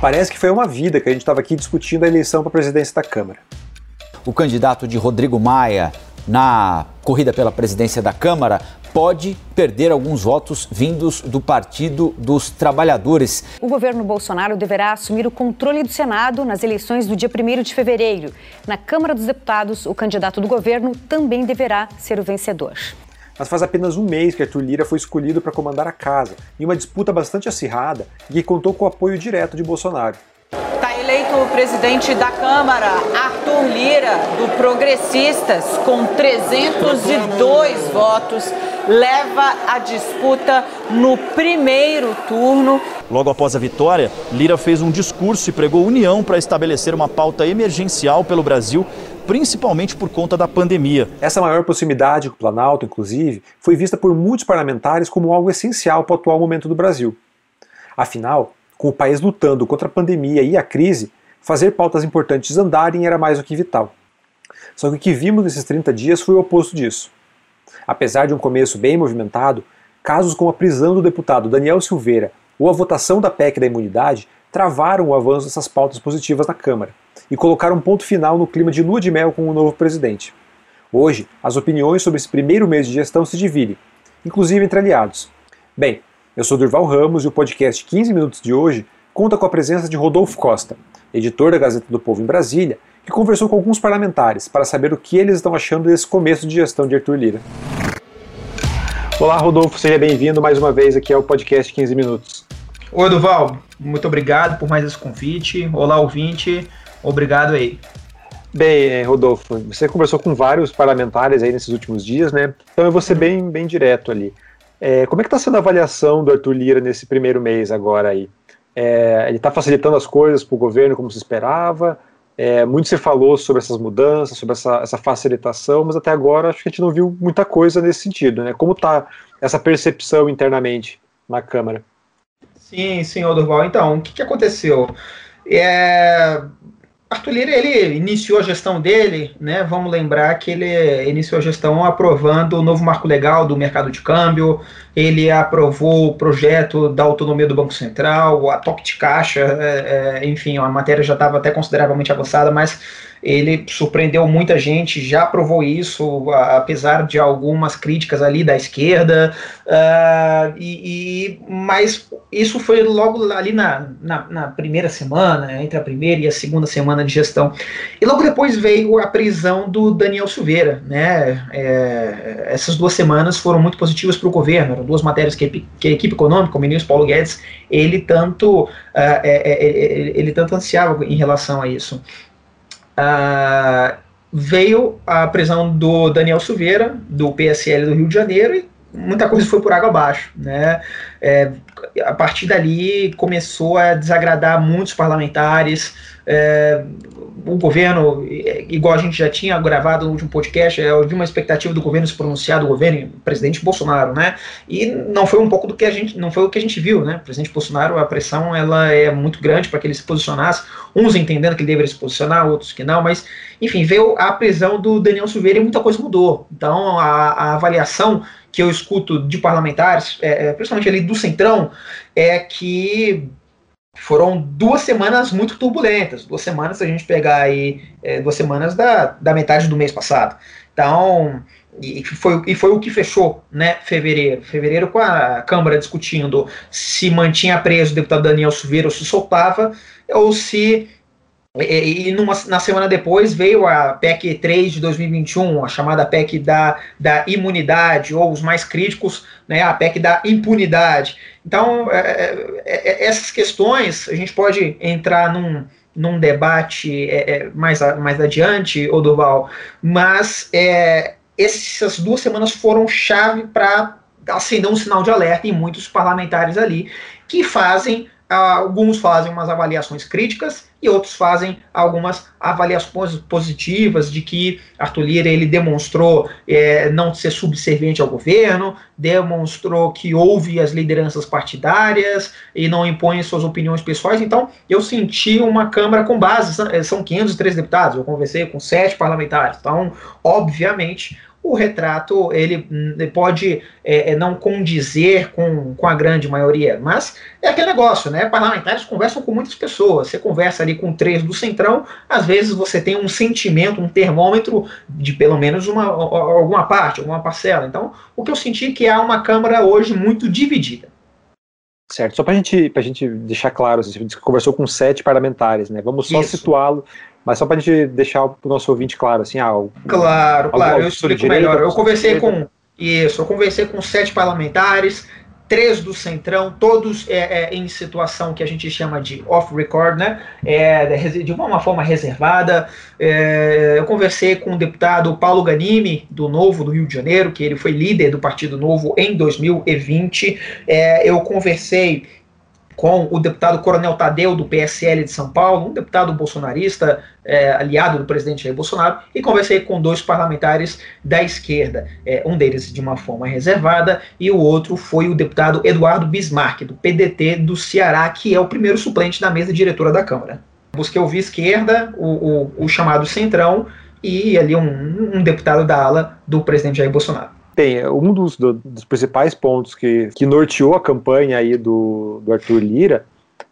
Parece que foi uma vida que a gente estava aqui discutindo a eleição para a presidência da Câmara. O candidato de Rodrigo Maia na corrida pela presidência da Câmara pode perder alguns votos vindos do Partido dos Trabalhadores. O governo Bolsonaro deverá assumir o controle do Senado nas eleições do dia 1 de fevereiro. Na Câmara dos Deputados, o candidato do governo também deverá ser o vencedor. Mas faz apenas um mês que Arthur Lira foi escolhido para comandar a casa, em uma disputa bastante acirrada e que contou com o apoio direto de Bolsonaro. Está eleito o presidente da Câmara, Arthur Lira, do Progressistas, com 302 votos, leva a disputa no primeiro turno. Logo após a vitória, Lira fez um discurso e pregou união para estabelecer uma pauta emergencial pelo Brasil, principalmente por conta da pandemia. Essa maior proximidade com o Planalto, inclusive, foi vista por muitos parlamentares como algo essencial para o atual momento do Brasil. Afinal, com o país lutando contra a pandemia e a crise, fazer pautas importantes andarem era mais do que vital. Só que o que vimos nesses 30 dias foi o oposto disso. Apesar de um começo bem movimentado, casos como a prisão do deputado Daniel Silveira ou a votação da PEC da imunidade travaram o avanço dessas pautas positivas na Câmara e colocaram um ponto final no clima de lua de mel com o novo presidente. Hoje, as opiniões sobre esse primeiro mês de gestão se dividem, inclusive entre aliados. Bem, eu sou Durval Ramos e o podcast 15 Minutos de hoje conta com a presença de Rodolfo Costa, editor da Gazeta do Povo em Brasília, que conversou com alguns parlamentares para saber o que eles estão achando desse começo de gestão de Arthur Lira. Olá, Rodolfo, seja bem-vindo mais uma vez aqui ao podcast 15 Minutos. Oi, Duval, muito obrigado por mais esse convite. Olá, ouvinte, obrigado aí. Bem, eh, Rodolfo, você conversou com vários parlamentares aí nesses últimos dias, né? Então eu vou ser bem, bem direto ali. É, como é que está sendo a avaliação do Arthur Lira nesse primeiro mês agora aí? É, ele está facilitando as coisas para o governo como se esperava? É, muito se falou sobre essas mudanças, sobre essa, essa, facilitação, mas até agora acho que a gente não viu muita coisa nesse sentido. Né? Como está essa percepção internamente na Câmara? Sim, senhor Durval. Então, o que, que aconteceu? É, Arthur Lira, ele iniciou a gestão dele, né? Vamos lembrar que ele iniciou a gestão aprovando o novo marco legal do mercado de câmbio, ele aprovou o projeto da autonomia do Banco Central, a toque de caixa, é, é, enfim, a matéria já estava até consideravelmente avançada, mas ele surpreendeu muita gente, já provou isso, apesar de algumas críticas ali da esquerda, uh, e, e, mas isso foi logo ali na, na, na, primeira semana, entre a primeira e a segunda semana de gestão. E logo depois veio a prisão do Daniel Silveira. Né? É, essas duas semanas foram muito positivas para o governo, eram duas matérias que, que a equipe econômica, o ministro Paulo Guedes, ele tanto, uh, é, é, ele tanto ansiava em relação a isso. Uh, veio a prisão do Daniel Silveira, do PSL do Rio de Janeiro, e muita coisa foi por água abaixo. Né? É, a partir dali começou a desagradar muitos parlamentares. É, o governo, igual a gente já tinha gravado no último podcast, é, havia uma expectativa do governo se pronunciar, do governo, presidente Bolsonaro, né? E não foi um pouco do que a gente, não foi o que a gente viu, né? O presidente Bolsonaro, a pressão ela é muito grande para que ele se posicionasse, uns entendendo que ele deveria se posicionar, outros que não, mas enfim, veio a prisão do Daniel Silveira e muita coisa mudou. Então a, a avaliação que eu escuto de parlamentares, é, é principalmente ali do Centrão, é que foram duas semanas muito turbulentas. Duas semanas, se a gente pegar aí, é, duas semanas da, da metade do mês passado. Então, e foi, e foi o que fechou, né, fevereiro. Fevereiro com a Câmara discutindo se mantinha preso o deputado Daniel Silveira ou se soltava, ou se e, e numa, na semana depois veio a PEC 3 de 2021, a chamada PEC da, da imunidade, ou os mais críticos, né, a PEC da impunidade. Então, é, é, é, essas questões, a gente pode entrar num, num debate é, é mais, mais adiante, Odoval, mas é, essas duas semanas foram chave para acender um sinal de alerta em muitos parlamentares ali, que fazem alguns fazem umas avaliações críticas e outros fazem algumas avaliações positivas de que Arthur Lira ele demonstrou é, não ser subserviente ao governo, demonstrou que ouve as lideranças partidárias e não impõe suas opiniões pessoais. Então, eu senti uma Câmara com base, são 503 deputados, eu conversei com sete parlamentares. Então, obviamente, o retrato ele, pode é, é, não condizer com, com a grande maioria, mas é aquele negócio, né? Parlamentares conversam com muitas pessoas. Você conversa ali com três do centrão, às vezes você tem um sentimento, um termômetro de pelo menos uma, alguma parte, alguma parcela. Então, o que eu senti é que há uma Câmara hoje muito dividida. Certo, só para gente, a gente deixar claro, assim, você conversou com sete parlamentares, né? Vamos só situá-lo mas só para a gente deixar o nosso ouvinte claro, assim, ah, o, Claro, claro, eu explico melhor. Eu conversei com. Isso, eu conversei com sete parlamentares, três do Centrão, todos é, é, em situação que a gente chama de off-record, né? É, de uma forma reservada. É, eu conversei com o deputado Paulo Ganimi, do Novo do Rio de Janeiro, que ele foi líder do Partido Novo em 2020. É, eu conversei com o deputado Coronel Tadeu, do PSL de São Paulo, um deputado bolsonarista, é, aliado do presidente Jair Bolsonaro, e conversei com dois parlamentares da esquerda, é, um deles de uma forma reservada, e o outro foi o deputado Eduardo Bismarck, do PDT do Ceará, que é o primeiro suplente da mesa diretora da Câmara. Busquei ouvir esquerda, o, o, o chamado Centrão, e ali um, um deputado da ala do presidente Jair Bolsonaro. Bem, um dos, do, dos principais pontos que, que norteou a campanha aí do, do Arthur Lira,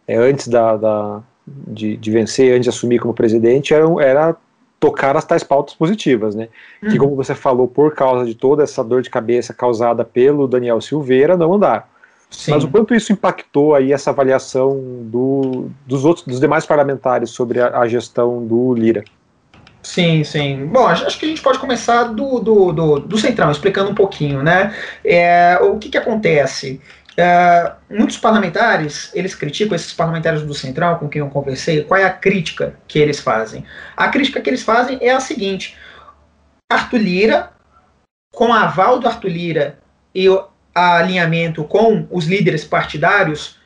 é, antes da, da de, de, vencer, antes de assumir como presidente, era, era tocar as tais pautas positivas, né? Uhum. Que, como você falou, por causa de toda essa dor de cabeça causada pelo Daniel Silveira, não andaram. Sim. Mas o quanto isso impactou aí essa avaliação do, dos outros, dos demais parlamentares sobre a, a gestão do Lira? Sim, sim. Bom, acho que a gente pode começar do, do, do, do Centrão, explicando um pouquinho, né? É, o que, que acontece? É, muitos parlamentares, eles criticam esses parlamentares do Centrão com quem eu conversei, qual é a crítica que eles fazem? A crítica que eles fazem é a seguinte, Arthur Lira, com aval do Arthur Lira e o alinhamento com os líderes partidários,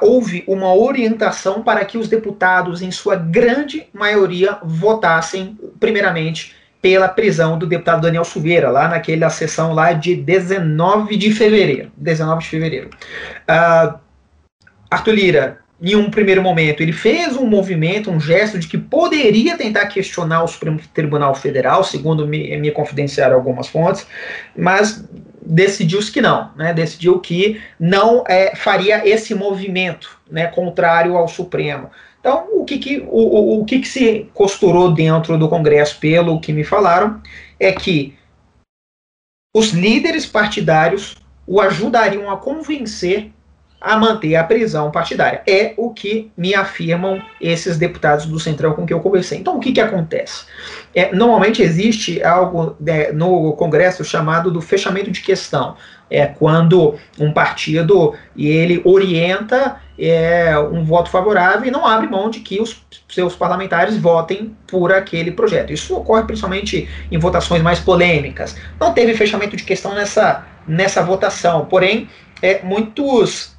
houve uma orientação para que os deputados, em sua grande maioria, votassem, primeiramente, pela prisão do deputado Daniel Silveira, lá naquela sessão lá de 19 de fevereiro. 19 de fevereiro. Uh, Arthur Lira, em um primeiro momento, ele fez um movimento, um gesto de que poderia tentar questionar o Supremo Tribunal Federal, segundo me, me confidenciaram algumas fontes, mas decidiu-se que não, né? decidiu que não é, faria esse movimento né, contrário ao Supremo. Então, o que, que, o, o, o que, que se costurou dentro do Congresso, pelo que me falaram, é que os líderes partidários o ajudariam a convencer a manter a prisão partidária. É o que me afirmam esses deputados do Centrão com que eu conversei. Então, o que, que acontece? É, normalmente existe algo né, no Congresso chamado do fechamento de questão. É quando um partido ele orienta é, um voto favorável e não abre mão de que os seus parlamentares votem por aquele projeto. Isso ocorre principalmente em votações mais polêmicas. Não teve fechamento de questão nessa, nessa votação, porém, é, muitos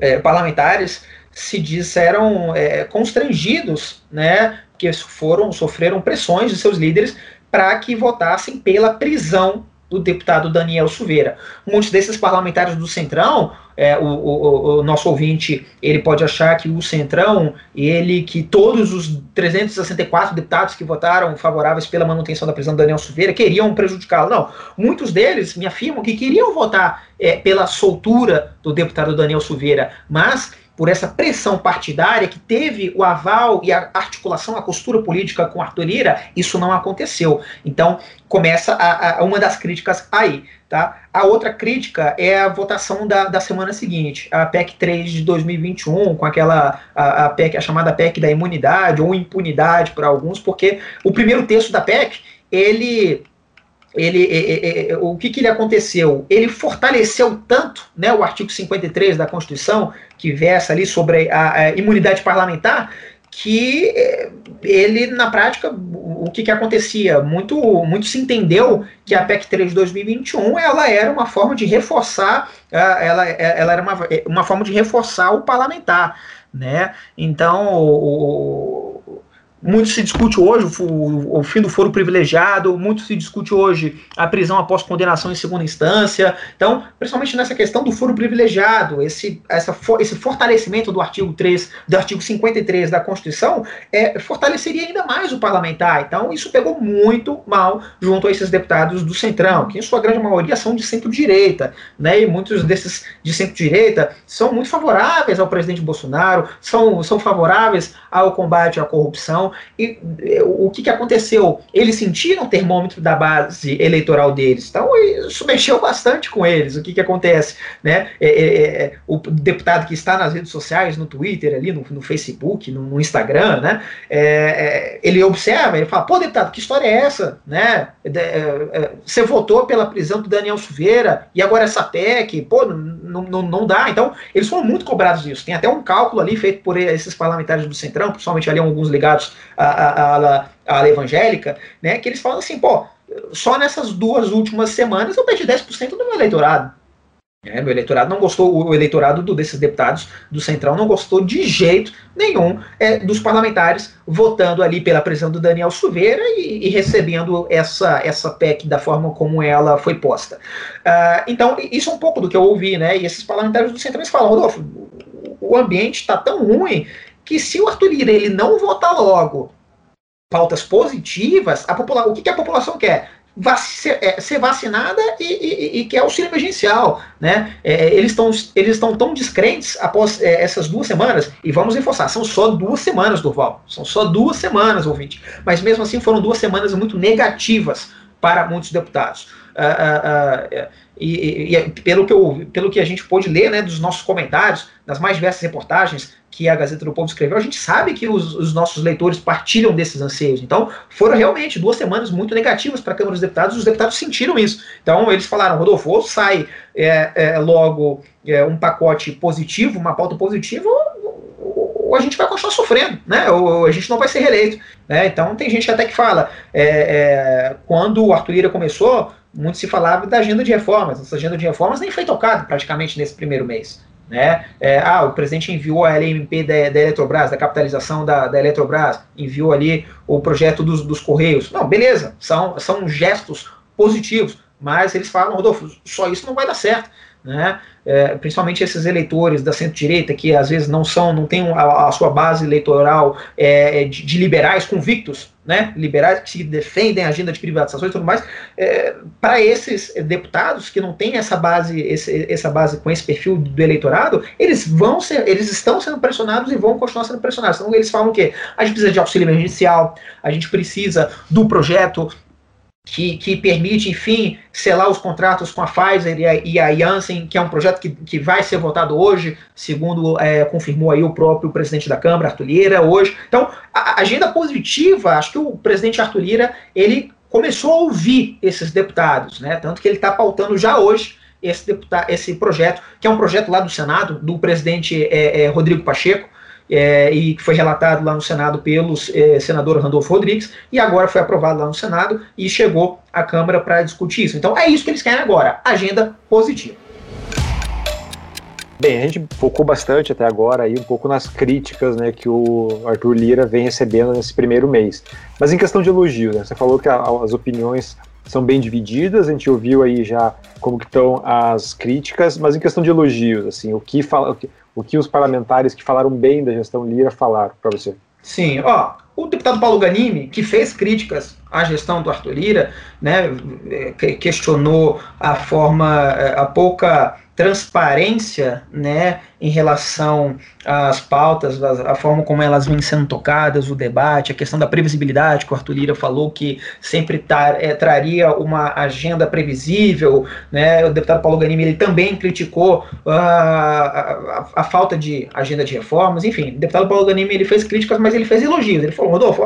é, parlamentares se disseram é, constrangidos, né, que foram sofreram pressões de seus líderes para que votassem pela prisão do deputado Daniel Silveira. Muitos desses parlamentares do Centrão, é, o, o, o, nosso ouvinte, ele pode achar que o Centrão, ele que todos os 364 deputados que votaram favoráveis pela manutenção da prisão do Daniel Silveira queriam prejudicá-lo. Não, muitos deles me afirmam que queriam votar é, pela soltura do deputado Daniel Silveira, mas por essa pressão partidária que teve o aval e a articulação, a costura política com Arthur Lira, isso não aconteceu. Então, começa a, a, uma das críticas aí. Tá? A outra crítica é a votação da, da semana seguinte, a PEC 3 de 2021, com aquela a, a PEC, a chamada PEC da imunidade ou impunidade para alguns, porque o primeiro texto da PEC, ele ele, é, é, é, o que, que ele aconteceu? Ele fortaleceu tanto né, o artigo 53 da Constituição, que versa ali sobre a, a imunidade parlamentar, que eh, ele, na prática, o que, que acontecia? Muito, muito se entendeu que a PEC 3 de 2021 ela era uma forma de reforçar, ela, ela era uma, uma forma de reforçar o parlamentar. Né? Então, o, muito se discute hoje o, fim do foro privilegiado, muito se discute hoje a prisão após condenação em segunda instância. Então, principalmente nessa questão do foro privilegiado, esse, essa, esse fortalecimento do artigo 3, do artigo 53 da Constituição, é, fortaleceria ainda mais o parlamentar. Então, isso pegou muito mal junto a esses deputados do Centrão, que em sua grande maioria são de centro-direita, né? E muitos desses de centro-direita são muito favoráveis ao presidente Bolsonaro, são, são favoráveis ao combate à corrupção. E o que, que aconteceu? Eles sentiram o termômetro da base eleitoral deles. Então, isso mexeu bastante com eles. O que, que acontece? Né? É, é, é, o deputado que está nas redes sociais, no Twitter, ali, no, no Facebook, no, no, Instagram, né? É, é, ele observa, ele fala, pô, deputado, que história é essa? Né? É, você votou pela prisão do Daniel Silveira e agora essa PEC, pô, não, não, não dá. Então, eles foram muito cobrados disso. Tem até um cálculo ali feito por esses parlamentares do Centrão, principalmente ali alguns ligados a, a, a, a ala evangélica, né, que eles falam assim, pô, só nessas duas últimas semanas eu perdi 10% do meu eleitorado. É, meu eleitorado não gostou, o eleitorado do, desses deputados do Centrão não gostou de jeito nenhum é, dos parlamentares votando ali pela prisão do Daniel Silveira e, e, recebendo essa, essa PEC da forma como ela foi posta. Uh, então, isso é um pouco do que eu ouvi, né? E esses parlamentares do Centrão falam, Rodolfo, o ambiente está tão ruim que se o Arthur Lira ele não votar logo pautas positivas, a popula o que, que a população quer? Vac ser, é, ser, vacinada e, e, e, quer auxílio emergencial. Né? É, eles estão eles tão descrentes após é, essas duas semanas, e vamos reforçar, são só duas semanas, Durval. São só duas semanas, ouvinte. Mas mesmo assim foram duas semanas muito negativas para muitos deputados. Ah, ah, ah, e, e, pelo, que eu, pelo que a gente pôde ler né, dos nossos comentários, das mais diversas reportagens que a Gazeta do Povo escreveu, a gente sabe que os, os nossos leitores partilham desses anseios. Então, foram realmente duas semanas muito negativas para a Câmara dos Deputados, os deputados sentiram isso. Então, eles falaram, Rodolfo, ou sai é, é, logo é, um pacote positivo, uma pauta positiva, ou, a gente vai continuar sofrendo, né? Ou, a gente não vai ser reeleito. Né? Então, tem gente até que fala, é, é, quando o Arthur Ira começou, muito se falava da agenda de reformas. Essa agenda de reformas nem foi tocada praticamente nesse primeiro mês. Né? É, ah, o presidente enviou a LMP da, da Eletrobras, da capitalização da, da Eletrobras, enviou ali o projeto dos, dos Correios. Não, beleza, são, são gestos positivos, mas eles falam, Rodolfo, só isso não vai dar certo. Né? É, principalmente esses eleitores da centro-direita que às vezes não são, não têm a, a sua base eleitoral é, de, de, liberais convictos, né? liberais que defendem a agenda de privatizações e tudo mais, é, para esses deputados que não têm essa base, esse, essa base com esse perfil do eleitorado, eles vão ser, eles estão sendo pressionados e vão continuar sendo pressionados. Então eles falam que a gente precisa de auxílio emergencial, a gente precisa do projeto que, que, permite, enfim, selar os contratos com a Pfizer e a, e a Janssen, que é um projeto que, que vai ser votado hoje, segundo é, confirmou aí o próprio presidente da Câmara, Arthur Lira, hoje. Então, a agenda positiva, acho que o presidente Arthur Lira, ele começou a ouvir esses deputados, né? Tanto que ele está pautando já hoje esse, deputado, esse projeto, que é um projeto lá do Senado, do presidente é, é, Rodrigo Pacheco, é, e que foi relatado lá no Senado pelo é, senador Randolfo Rodrigues, e agora foi aprovado lá no Senado e chegou à Câmara para discutir isso. Então é isso que eles querem agora, agenda positiva. Bem, a gente focou bastante até agora aí um pouco nas críticas né, que o Arthur Lira vem recebendo nesse primeiro mês. Mas em questão de elogios, né, você falou que a, as opiniões são bem divididas, a gente ouviu aí já como que estão as críticas, mas em questão de elogios, assim, o que fala, o que os parlamentares que falaram bem da gestão Lira falaram para você? Sim, ó, o deputado Paulo Ganimi, que fez críticas à gestão do Arthur Lira, né, questionou a forma, a pouca transparência né, em relação às pautas, a, a, forma como elas vêm sendo tocadas, o debate, a questão da previsibilidade, que o Arthur Lira falou que sempre tar, é, traria uma agenda previsível. Né, o deputado Paulo Ganimi ele também criticou uh, a, a, a, falta de agenda de reformas. Enfim, o deputado Paulo Ganimi ele fez críticas, mas ele fez elogios. Ele falou, Rodolfo,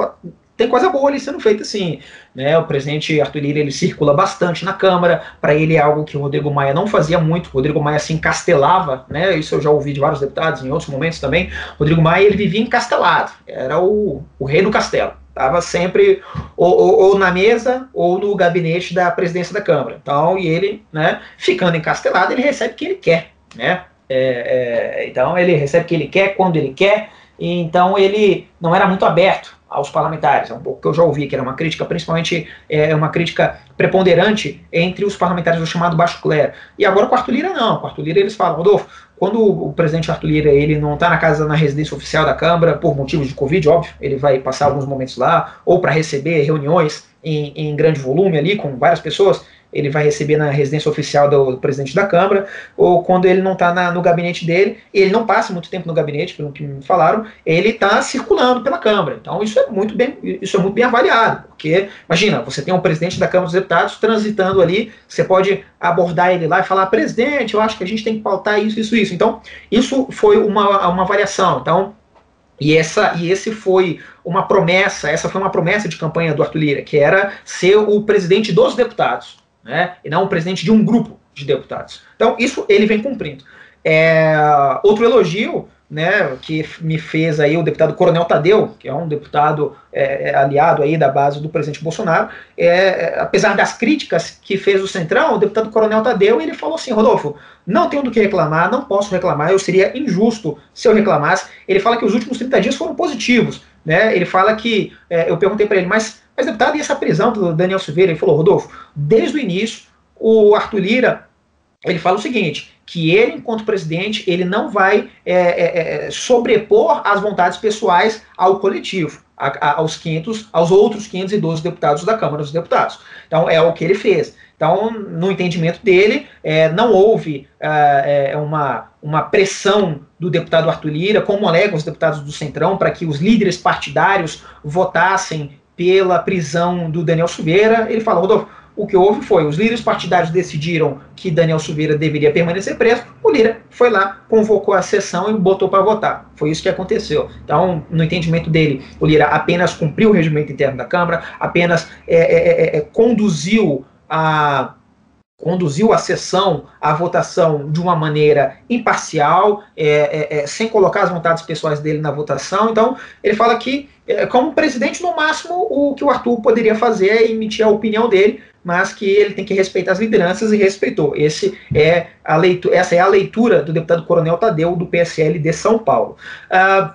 tem coisa boa ali sendo feita sim. Né? O presidente Arthur Lira ele circula bastante na Câmara, para ele é algo que o Rodrigo Maia não fazia muito, o Rodrigo Maia se encastelava, né? isso eu já ouvi de vários deputados em outros momentos também, o Rodrigo Maia ele vivia encastelado, era o, o rei do castelo, estava sempre ou, ou, ou, na mesa ou no gabinete da presidência da Câmara. Então, e ele, né, ficando encastelado, ele recebe o que ele quer, né? É, é, então ele recebe o que ele quer, quando ele quer, então ele não era muito aberto aos parlamentares. É um pouco que eu já ouvi, que era uma crítica, principalmente é, uma crítica preponderante entre os parlamentares do chamado baixo clero. E agora o Arthur Lira não. O Arthur Lira eles falam, Rodolfo, quando o presidente Arthur Lira ele não está na casa, na residência oficial da Câmara, por motivos de Covid, óbvio, ele vai passar alguns momentos lá, ou para receber reuniões em, em grande volume ali, com várias pessoas, ele vai receber na residência oficial do, presidente da Câmara, ou quando ele não está no gabinete dele, ele não passa muito tempo no gabinete, pelo que me falaram, ele está circulando pela Câmara. Então isso é muito bem, isso é muito bem avaliado, porque imagina, você tem um presidente da Câmara dos Deputados transitando ali, você pode abordar ele lá e falar, presidente, eu acho que a gente tem que pautar isso, isso, isso. Então, isso foi uma, uma variação. Então, e, essa, e esse foi uma promessa, essa foi uma promessa de campanha do Arthur Lira, que era ser o presidente dos deputados né, e não o presidente de um grupo de deputados. Então, isso ele vem cumprindo. É, outro elogio né, que me fez aí o deputado Coronel Tadeu, que é um deputado é, é aliado aí da base do presidente Bolsonaro, é, é, apesar das críticas que fez o Centrão, o deputado Coronel Tadeu, ele falou assim, Rodolfo, não tenho do que reclamar, não posso reclamar, eu seria injusto se eu reclamasse. Ele fala que os últimos 30 dias foram positivos, né, ele fala que, é, eu perguntei para ele, mas mas, deputado, e essa prisão do Daniel Silveira? Ele falou, Rodolfo, desde o início, o Arthur Lira, ele fala o seguinte, que ele, enquanto presidente, ele não vai é, é, é sobrepor as vontades pessoais ao coletivo, a, a, aos 500, aos outros 512 deputados da Câmara dos Deputados. Então, é o que ele fez. Então, no entendimento dele, é, não houve é, é uma, uma pressão do deputado Arthur Lira, como alegam os deputados do Centrão, para que os líderes partidários votassem pela prisão do Daniel Silveira. Ele falou, Rodolfo, o que houve foi, os líderes partidários decidiram que Daniel Silveira deveria permanecer preso, o Lira foi lá, convocou a sessão e botou para votar. Foi isso que aconteceu. Então, no entendimento dele, o Lira apenas cumpriu o regimento interno da Câmara, apenas é, é, é, é conduziu a conduziu a sessão, a votação de uma maneira imparcial, é, é, é, sem colocar as vontades pessoais dele na votação. Então, ele fala que, é, como presidente, no máximo, o que o Arthur poderia fazer é emitir a opinião dele, mas que ele tem que respeitar as lideranças e respeitou. Esse é a leitura, essa é a leitura do deputado Coronel Tadeu, do PSL de São Paulo. Uh,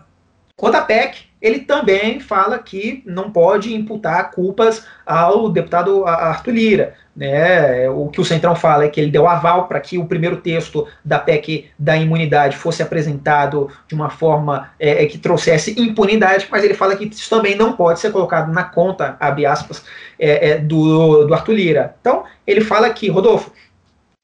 quanto à PEC, ele também fala que não pode imputar culpas ao deputado Arthur Lira. Né? O que o Centrão fala é que ele deu aval para que o primeiro texto da PEC da imunidade fosse apresentado de uma forma é, é, que trouxesse impunidade, mas ele fala que isso também não pode ser colocado na conta, abre aspas, é, é, do, do Arthur Lira. Então, ele fala que, Rodolfo,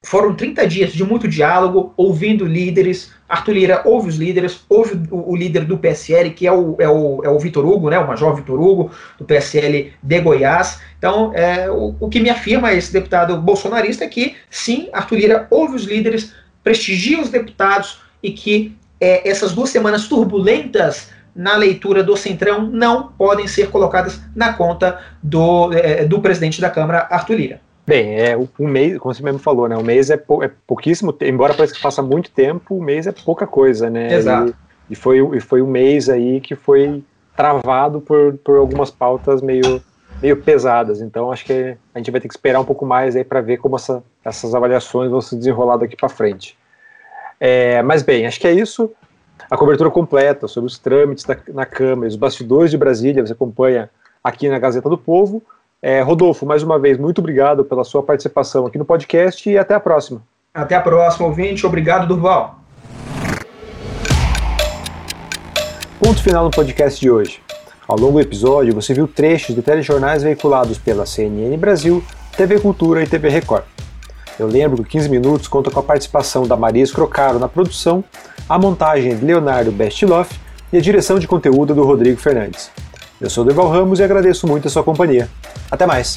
foram 30 dias de muito diálogo, ouvindo líderes. Arthur Lira ouve os líderes, ouve o, o líder do PSL, que é o, é o, é o Vitor Hugo, né, o Major Vitor Hugo, do PSL de Goiás. Então, é, o, o que me afirma esse deputado bolsonarista é que, sim, Arthur Lira ouve os líderes, prestigia os deputados e que é, essas duas semanas turbulentas na leitura do Centrão não podem ser colocadas na conta do, é, do presidente da Câmara, Arthur Lira. Bem, é um mês, como você mesmo falou, né? Um mês é, pou, é pouquíssimo, embora pareça que faça muito tempo, um mês é pouca coisa, né? Exato. E, e, foi, e foi um mês aí que foi travado por, por algumas pautas meio, meio pesadas. Então acho que a gente vai ter que esperar um pouco mais aí para ver como essa, essas avaliações vão se desenrolar daqui para frente. É, mas bem, acho que é isso. A cobertura completa sobre os trâmites da, na Câmara, os bastidores de Brasília, você acompanha aqui na Gazeta do Povo. É, Rodolfo, mais uma vez, muito obrigado pela sua participação aqui no podcast e até a próxima. Até a próxima, ouvinte. Obrigado, Durval. Ponto final no podcast de hoje. Ao longo do episódio, você viu trechos de telejornais veiculados pela CNN Brasil, TV Cultura e TV Record. Eu lembro que 15 Minutos conta com a participação da Maria Escrocaro na produção, a montagem de Leonardo Bestloff e a direção de conteúdo do Rodrigo Fernandes. Eu sou Deval Ramos e agradeço muito a sua companhia. Até mais!